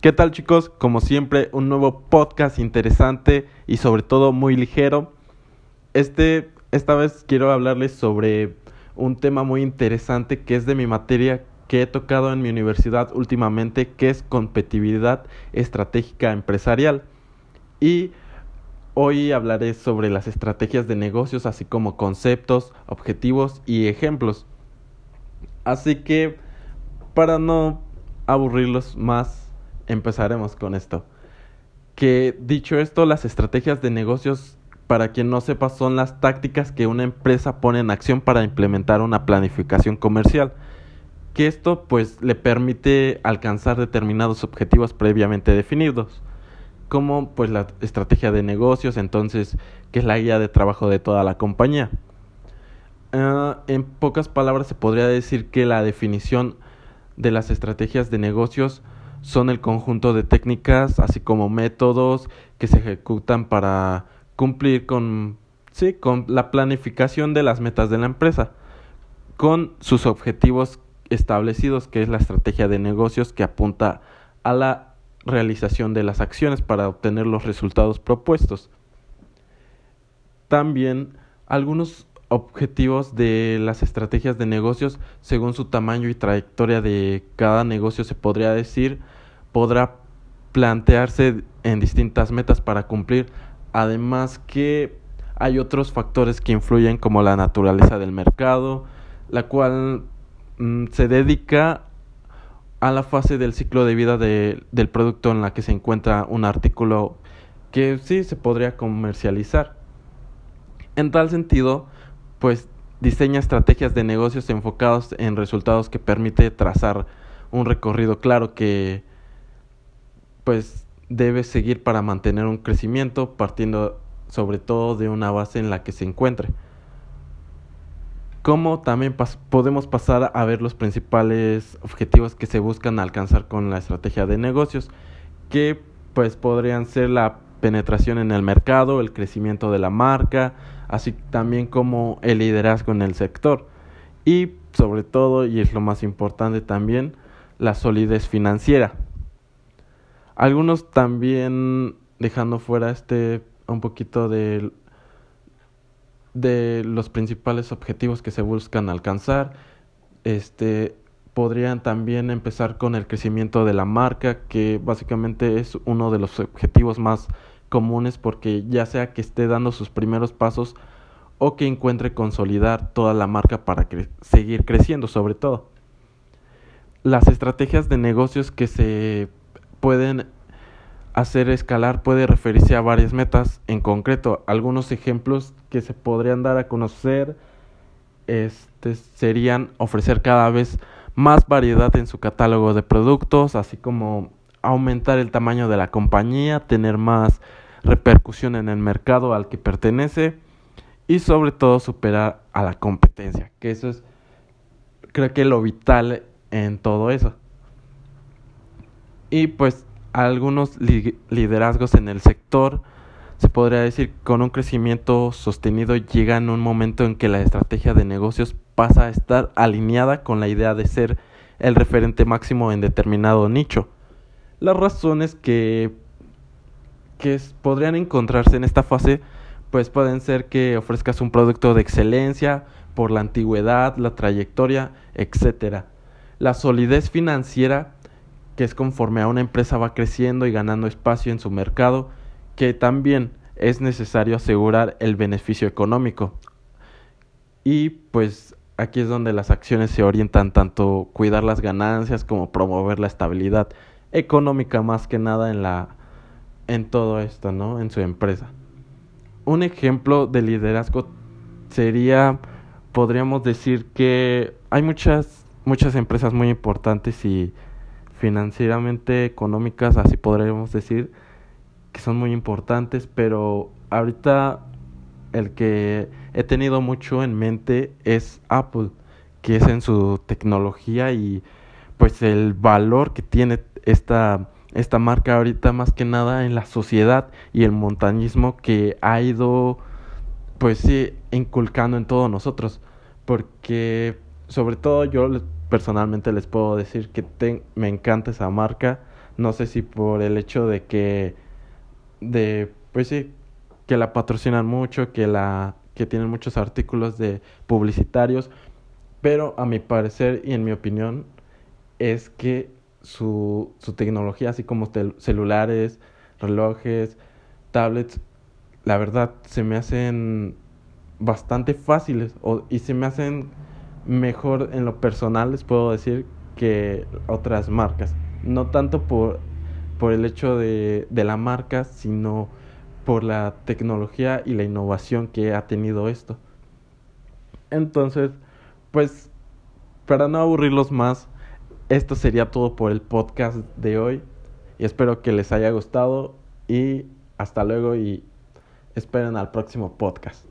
¿Qué tal chicos? Como siempre, un nuevo podcast interesante y sobre todo muy ligero. Este, esta vez quiero hablarles sobre un tema muy interesante que es de mi materia que he tocado en mi universidad últimamente, que es competitividad estratégica empresarial. Y hoy hablaré sobre las estrategias de negocios, así como conceptos, objetivos y ejemplos. Así que, para no aburrirlos más, empezaremos con esto. Que dicho esto, las estrategias de negocios, para quien no sepa, son las tácticas que una empresa pone en acción para implementar una planificación comercial. Que esto pues le permite alcanzar determinados objetivos previamente definidos. Como pues la estrategia de negocios, entonces, que es la guía de trabajo de toda la compañía. Ah, en pocas palabras se podría decir que la definición de las estrategias de negocios son el conjunto de técnicas, así como métodos que se ejecutan para cumplir con, sí, con la planificación de las metas de la empresa, con sus objetivos establecidos, que es la estrategia de negocios que apunta a la realización de las acciones para obtener los resultados propuestos. También algunos objetivos de las estrategias de negocios según su tamaño y trayectoria de cada negocio se podría decir podrá plantearse en distintas metas para cumplir. Además que hay otros factores que influyen como la naturaleza del mercado la cual mm, se dedica a la fase del ciclo de vida de, del producto en la que se encuentra un artículo que sí se podría comercializar. En tal sentido pues diseña estrategias de negocios enfocados en resultados que permite trazar un recorrido claro que pues debe seguir para mantener un crecimiento partiendo sobre todo de una base en la que se encuentre. Como también podemos pasar a ver los principales objetivos que se buscan alcanzar con la estrategia de negocios, que pues podrían ser la penetración en el mercado, el crecimiento de la marca, así también como el liderazgo en el sector y sobre todo, y es lo más importante también, la solidez financiera. Algunos también dejando fuera este un poquito de, de los principales objetivos que se buscan alcanzar, este podrían también empezar con el crecimiento de la marca, que básicamente es uno de los objetivos más comunes porque ya sea que esté dando sus primeros pasos o que encuentre consolidar toda la marca para seguir creciendo sobre todo. Las estrategias de negocios que se pueden hacer escalar puede referirse a varias metas en concreto. Algunos ejemplos que se podrían dar a conocer este, serían ofrecer cada vez más variedad en su catálogo de productos, así como aumentar el tamaño de la compañía, tener más repercusión en el mercado al que pertenece y sobre todo superar a la competencia, que eso es creo que lo vital en todo eso. Y pues algunos liderazgos en el sector se podría decir con un crecimiento sostenido llega en un momento en que la estrategia de negocios pasa a estar alineada con la idea de ser el referente máximo en determinado nicho. Las razones que que podrían encontrarse en esta fase pues pueden ser que ofrezcas un producto de excelencia por la antigüedad, la trayectoria, etcétera. La solidez financiera, que es conforme a una empresa va creciendo y ganando espacio en su mercado, que también es necesario asegurar el beneficio económico. Y pues aquí es donde las acciones se orientan tanto cuidar las ganancias como promover la estabilidad económica más que nada en la en todo esto, ¿no? En su empresa. Un ejemplo de liderazgo sería, podríamos decir que hay muchas, muchas empresas muy importantes y financieramente económicas, así podríamos decir, que son muy importantes, pero ahorita el que he tenido mucho en mente es Apple, que es en su tecnología y pues el valor que tiene esta esta marca ahorita más que nada en la sociedad y el montañismo que ha ido pues sí inculcando en todos nosotros. Porque sobre todo yo personalmente les puedo decir que me encanta esa marca. No sé si por el hecho de que, de, pues sí, que la patrocinan mucho, que la, que tienen muchos artículos de publicitarios, pero a mi parecer y en mi opinión es que su, su tecnología, así como celulares, relojes, tablets, la verdad se me hacen bastante fáciles o, y se me hacen mejor en lo personal, les puedo decir, que otras marcas. No tanto por, por el hecho de, de la marca, sino por la tecnología y la innovación que ha tenido esto. Entonces, pues, para no aburrirlos más, esto sería todo por el podcast de hoy. Y espero que les haya gustado y hasta luego y esperen al próximo podcast.